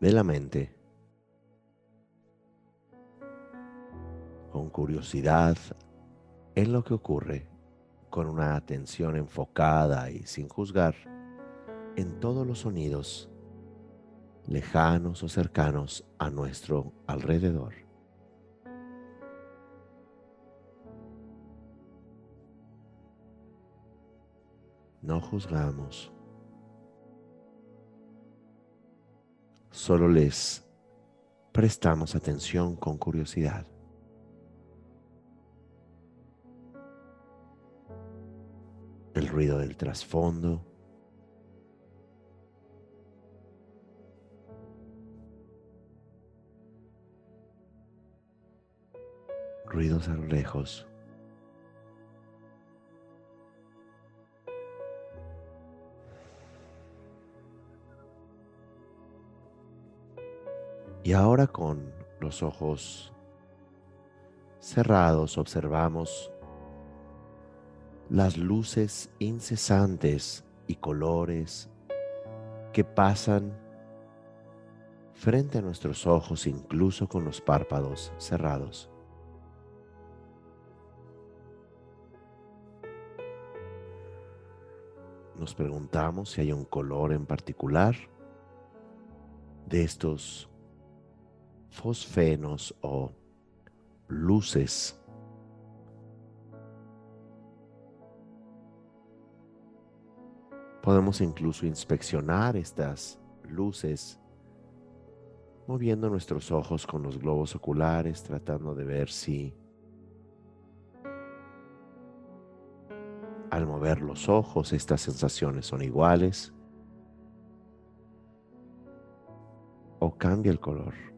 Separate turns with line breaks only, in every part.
de la mente con curiosidad en lo que ocurre, con una atención enfocada y sin juzgar en todos los sonidos lejanos o cercanos a nuestro alrededor. No juzgamos. Solo les prestamos atención con curiosidad. El ruido del trasfondo. Ruidos a lo lejos. Y ahora con los ojos cerrados observamos las luces incesantes y colores que pasan frente a nuestros ojos incluso con los párpados cerrados. Nos preguntamos si hay un color en particular de estos fosfenos o luces. Podemos incluso inspeccionar estas luces moviendo nuestros ojos con los globos oculares, tratando de ver si al mover los ojos estas sensaciones son iguales o cambia el color.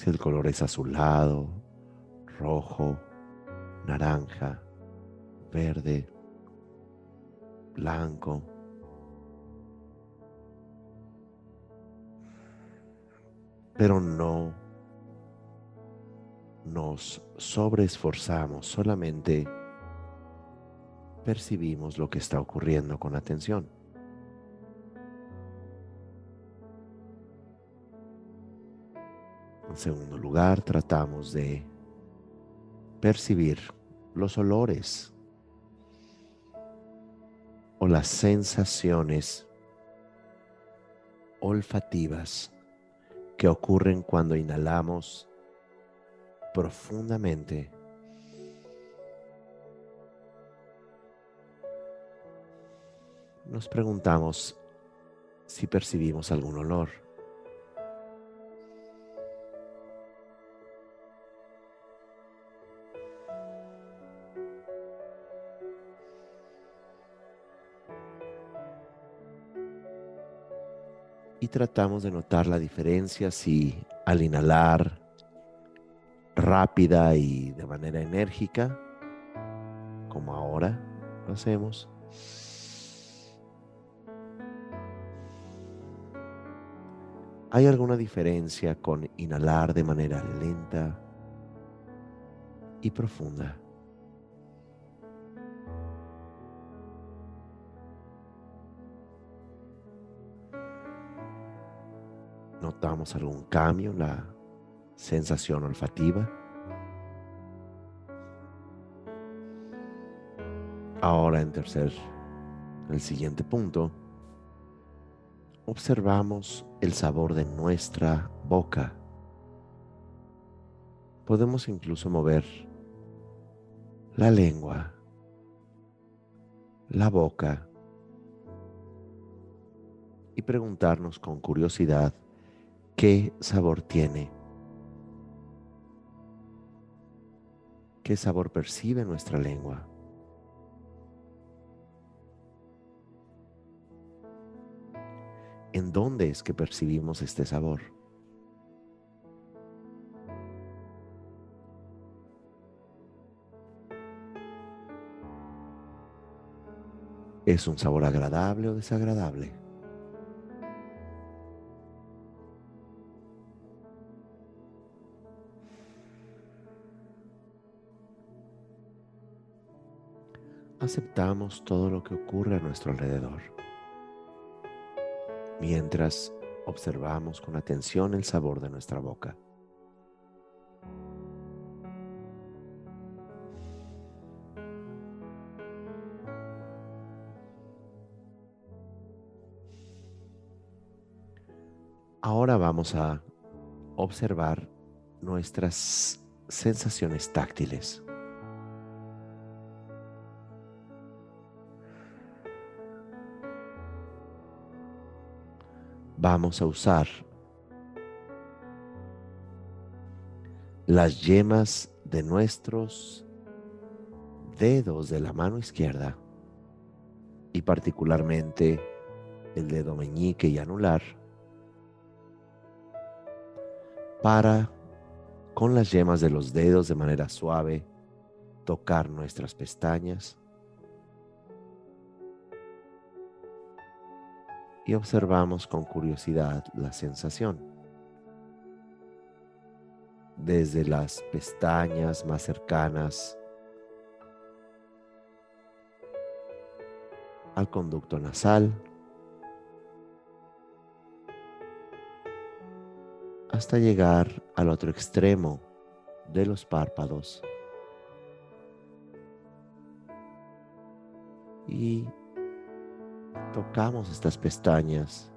Si el color es azulado, rojo, naranja, verde, blanco. Pero no nos sobreesforzamos, solamente percibimos lo que está ocurriendo con atención. En segundo lugar, tratamos de percibir los olores o las sensaciones olfativas que ocurren cuando inhalamos profundamente. Nos preguntamos si percibimos algún olor. Tratamos de notar la diferencia si al inhalar rápida y de manera enérgica, como ahora lo hacemos, ¿Hay alguna diferencia con inhalar de manera lenta y profunda? Notamos algún cambio en la sensación olfativa. Ahora en tercer el siguiente punto, observamos el sabor de nuestra boca. Podemos incluso mover la lengua, la boca y preguntarnos con curiosidad qué sabor tiene, qué sabor percibe nuestra lengua. ¿En dónde es que percibimos este sabor? ¿Es un sabor agradable o desagradable? Aceptamos todo lo que ocurre a nuestro alrededor mientras observamos con atención el sabor de nuestra boca. Ahora vamos a observar nuestras sensaciones táctiles. Vamos a usar las yemas de nuestros dedos de la mano izquierda y particularmente el dedo meñique y anular para con las yemas de los dedos de manera suave tocar nuestras pestañas y observamos con curiosidad la sensación. Desde las pestañas más cercanas al conducto nasal hasta llegar al otro extremo de los párpados y tocamos estas pestañas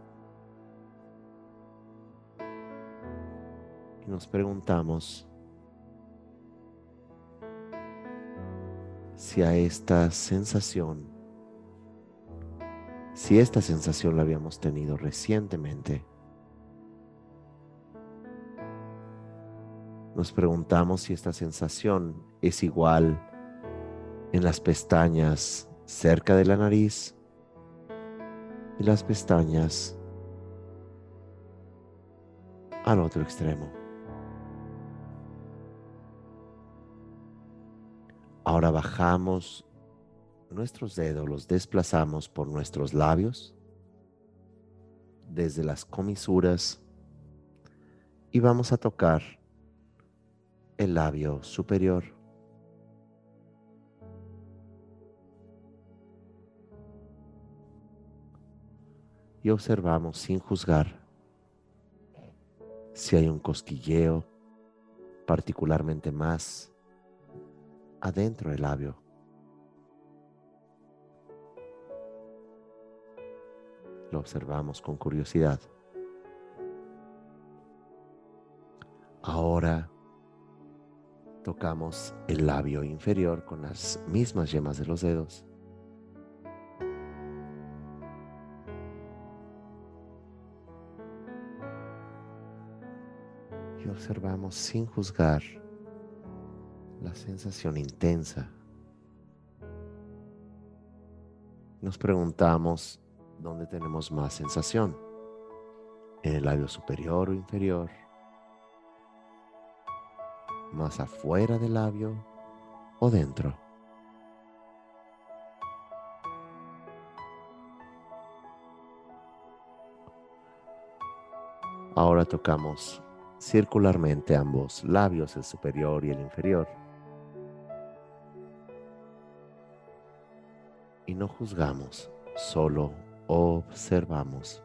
y nos preguntamos si a esta sensación, si esta sensación la habíamos tenido recientemente. Nos preguntamos si esta sensación es igual en las pestañas cerca de la nariz y las pestañas al otro extremo. Ahora bajamos nuestros dedos, los desplazamos por nuestros labios, desde las comisuras, y vamos a tocar el labio superior. Y observamos sin juzgar si hay un cosquilleo particularmente más adentro del labio. Lo observamos con curiosidad. Ahora tocamos el labio inferior con las mismas yemas de los dedos. Observamos sin juzgar la sensación intensa. Nos preguntamos dónde tenemos más sensación, en el labio superior o inferior, más afuera del labio o dentro. Ahora tocamos circularmente ambos labios, el superior y el inferior. Y no juzgamos, solo observamos.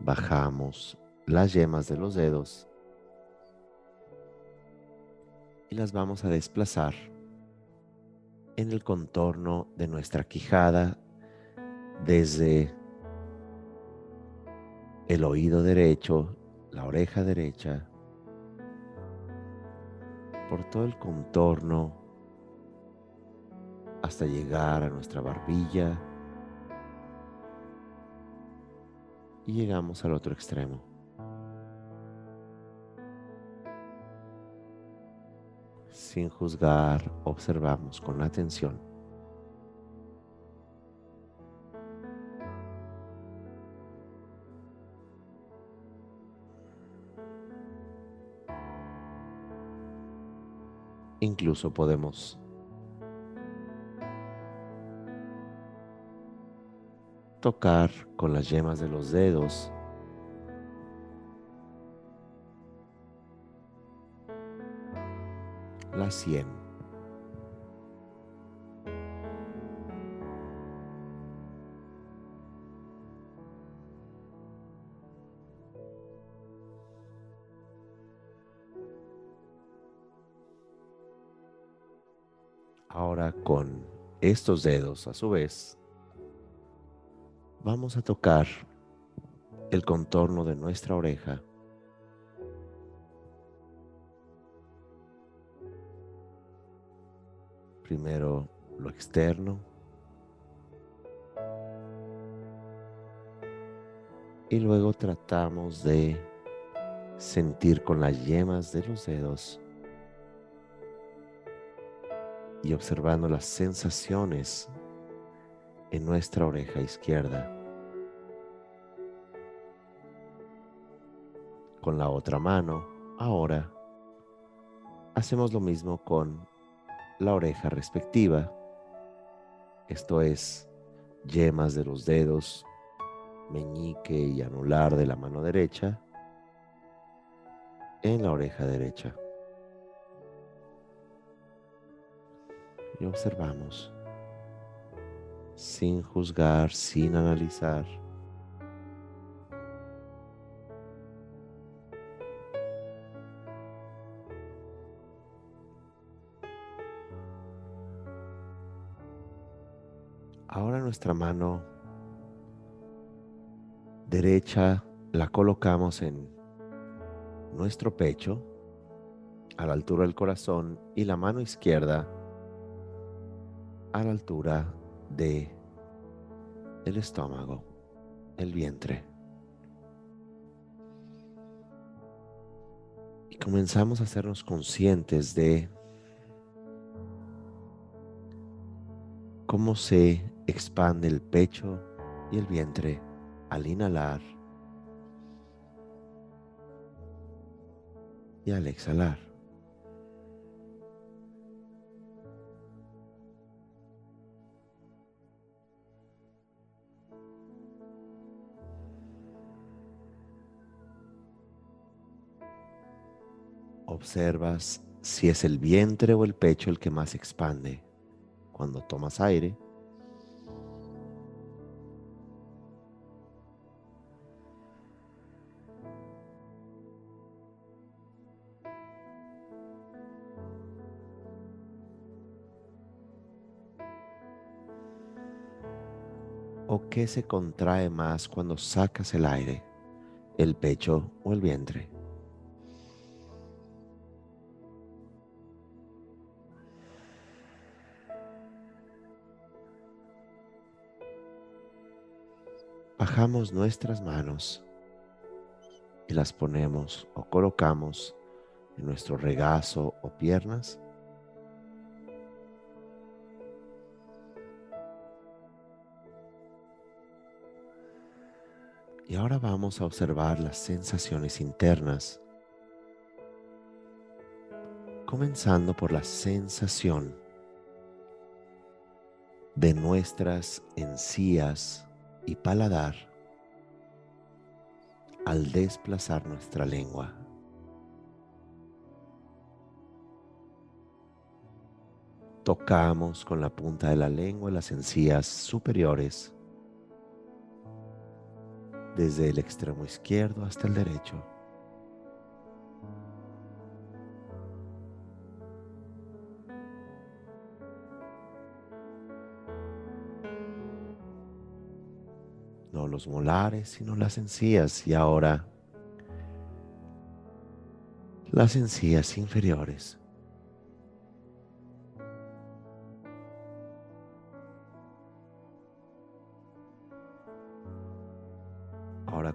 Bajamos las yemas de los dedos y las vamos a desplazar en el contorno de nuestra quijada desde el oído derecho, la oreja derecha, por todo el contorno hasta llegar a nuestra barbilla y llegamos al otro extremo. Sin juzgar, observamos con atención. Incluso podemos tocar con las yemas de los dedos Ahora con estos dedos a su vez vamos a tocar el contorno de nuestra oreja. Primero lo externo y luego tratamos de sentir con las yemas de los dedos y observando las sensaciones en nuestra oreja izquierda. Con la otra mano, ahora, hacemos lo mismo con la oreja respectiva, esto es, yemas de los dedos, meñique y anular de la mano derecha, en la oreja derecha. Y observamos sin juzgar, sin analizar. Nuestra mano derecha la colocamos en nuestro pecho, a la altura del corazón, y la mano izquierda a la altura de el estómago, el vientre. Y comenzamos a hacernos conscientes de cómo se expande el pecho y el vientre al inhalar y al exhalar. Observas si es el vientre o el pecho el que más expande cuando tomas aire. Qué se contrae más cuando sacas el aire, el pecho o el vientre? bajamos nuestras manos y las ponemos o colocamos en nuestro regazo o piernas. Y ahora vamos a observar las sensaciones internas, comenzando por la sensación de nuestras encías y paladar al desplazar nuestra lengua. Tocamos con la punta de la lengua las encías superiores desde el extremo izquierdo hasta el derecho. No los molares, sino las encías y ahora las encías inferiores.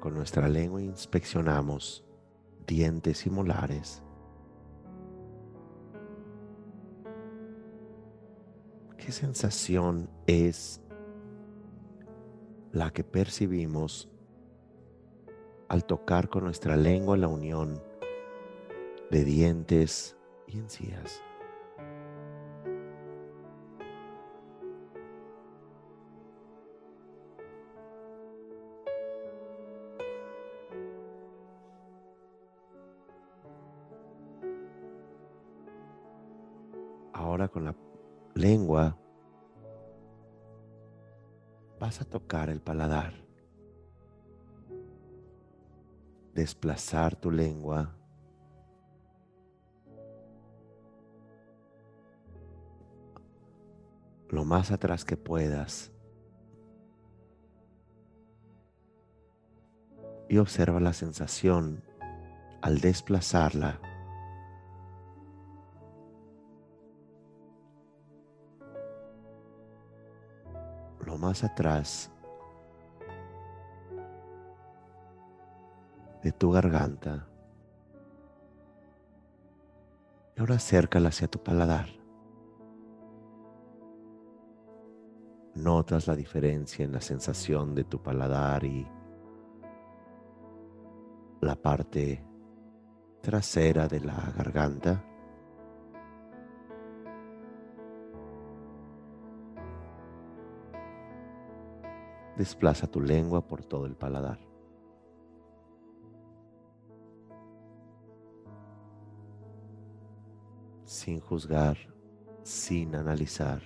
Con nuestra lengua inspeccionamos dientes y molares. ¿Qué sensación es la que percibimos al tocar con nuestra lengua la unión de dientes y encías? Con la lengua vas a tocar el paladar. Desplazar tu lengua lo más atrás que puedas. Y observa la sensación al desplazarla más atrás de tu garganta. Y ahora acércala hacia tu paladar. Notas la diferencia en la sensación de tu paladar y la parte trasera de la garganta. Desplaza tu lengua por todo el paladar. Sin juzgar, sin analizar.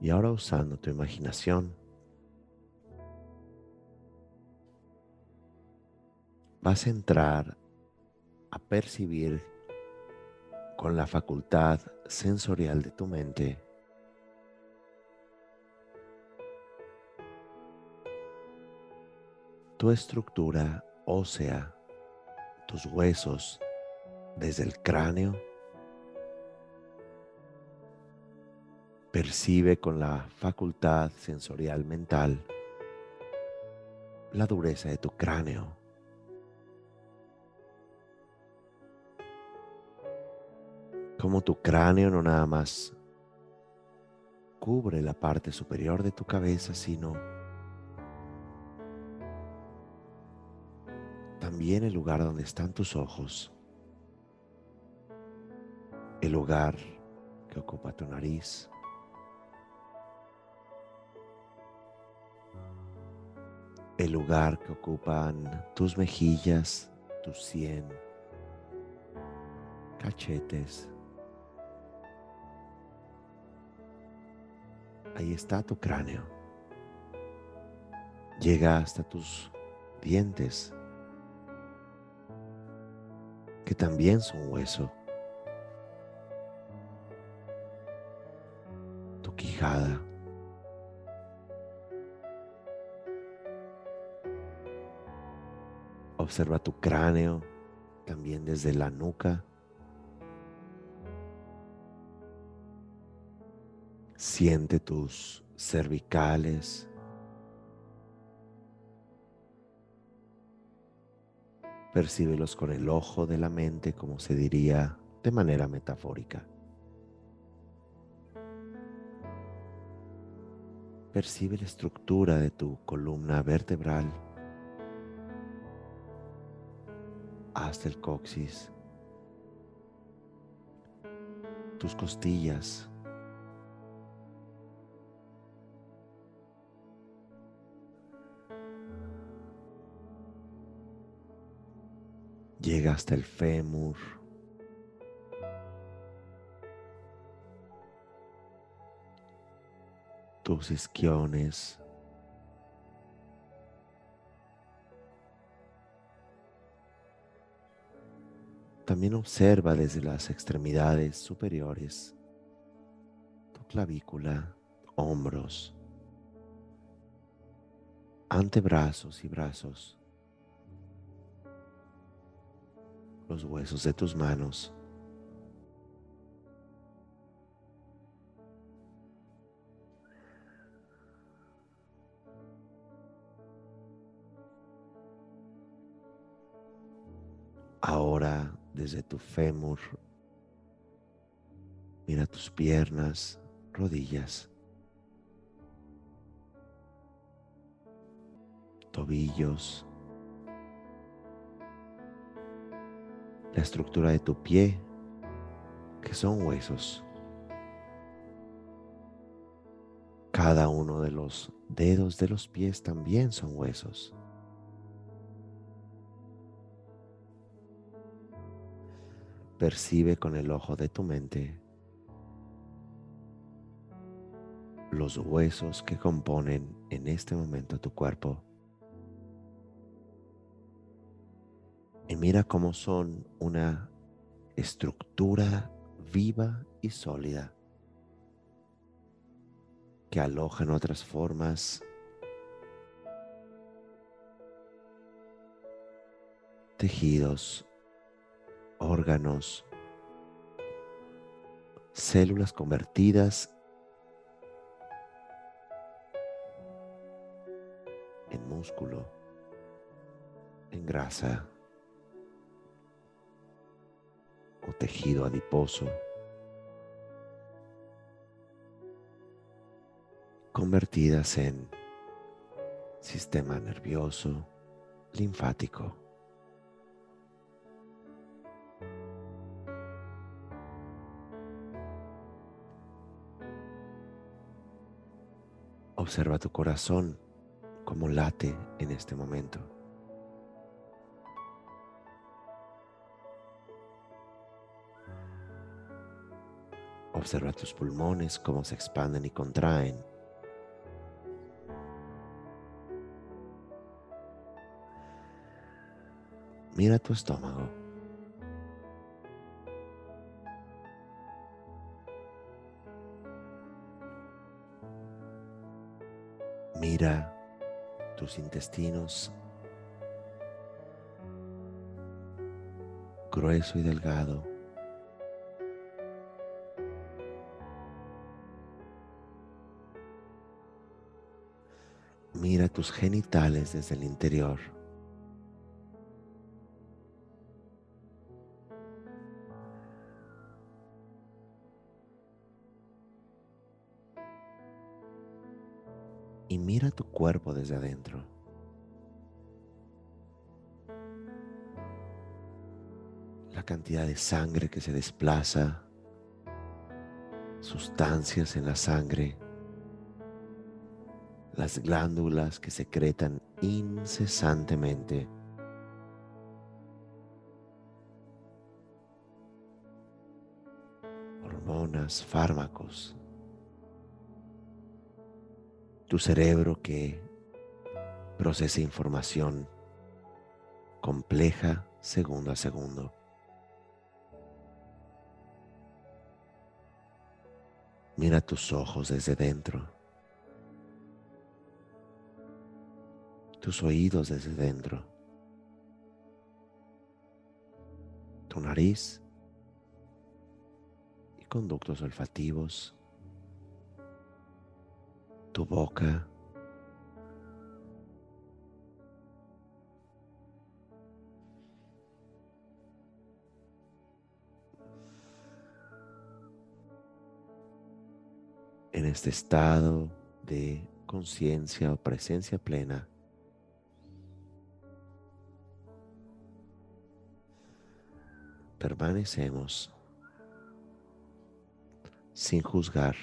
Y ahora usando tu imaginación, vas a entrar a percibir con la facultad sensorial de tu mente tu estructura ósea, tus huesos desde el cráneo. Percibe con la facultad sensorial mental la dureza de tu cráneo. Como tu cráneo no nada más cubre la parte superior de tu cabeza, sino también el lugar donde están tus ojos, el lugar que ocupa tu nariz, el lugar que ocupan tus mejillas, tu sien, cachetes, Ahí está tu cráneo. Llega hasta tus dientes, que también son hueso. Tu quijada. Observa tu cráneo también desde la nuca Siente tus cervicales. Percíbelos con el ojo de la mente, como se diría de manera metafórica. Percibe la estructura de tu columna vertebral hasta el coxis, tus costillas, Llega hasta el fémur. Tus isquiones. También observa desde las extremidades superiores tu clavícula, hombros, antebrazos y brazos, los huesos de tus manos. Ahora desde tu fémur, mira tus piernas, rodillas, tobillos, la estructura de tu pie, que son huesos. Cada uno de los dedos de los pies también son huesos. Percibe con el ojo de tu mente los huesos que componen en este momento tu cuerpo. Y mira cómo son una estructura viva y sólida que alojan otras formas tejidos, órganos, células convertidas en músculo, en grasa o tejido adiposo, convertidas en sistema nervioso, linfático. Observa tu corazón como late en este momento. Observa tus pulmones cómo se expanden y contraen. Mira tu estómago. Mira tus intestinos grueso y delgado. Mira tus genitales desde el interior. y mira tu cuerpo desde adentro. La cantidad de sangre que se desplaza, sustancias en la sangre, las glándulas que secretan incesantemente. hormonas, fármacos, tu cerebro que procesa información compleja segundo a segundo. Mira tus ojos desde dentro, tus oídos desde dentro, tu nariz. Y conductos olfativos. Tu boca. En este estado de conciencia o presencia plena, permanecemos sin juzgar.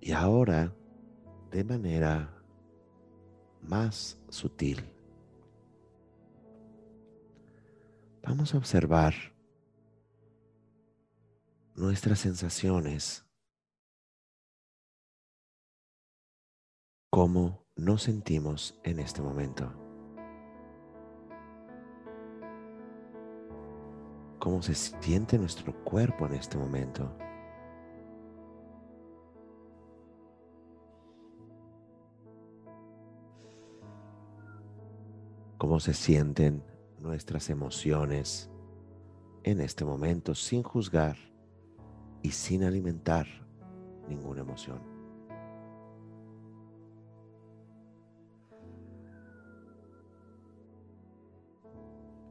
Y ahora, de manera más sutil, vamos a observar nuestras sensaciones, cómo nos sentimos en este momento. cómo se siente nuestro cuerpo en este momento. Cómo se sienten nuestras emociones en este momento sin juzgar y sin alimentar ninguna emoción.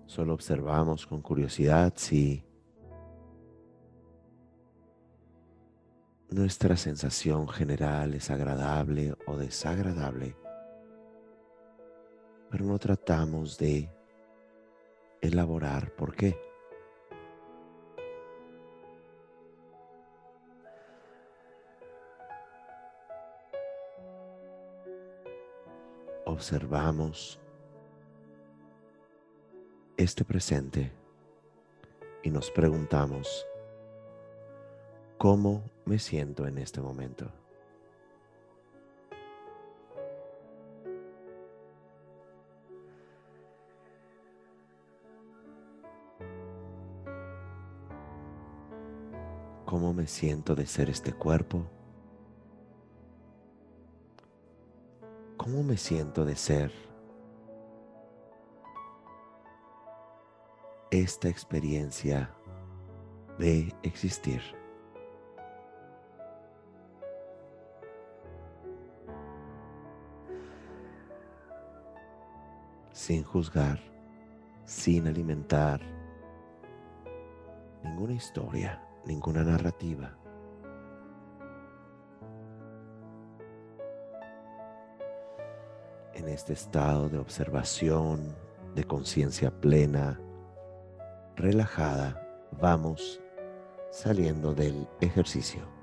Solo observamos con curiosidad si nuestra sensación general es agradable o desagradable, pero no tratamos de elaborar por qué. Observamos este presente y nos preguntamos, ¿cómo me siento en este momento? ¿Cómo me siento de ser este cuerpo? ¿Cómo me siento de ser esta experiencia de existir. Sin juzgar, sin alimentar ninguna historia, ninguna narrativa. En este estado de observación, de conciencia plena, relajada, vamos saliendo del ejercicio.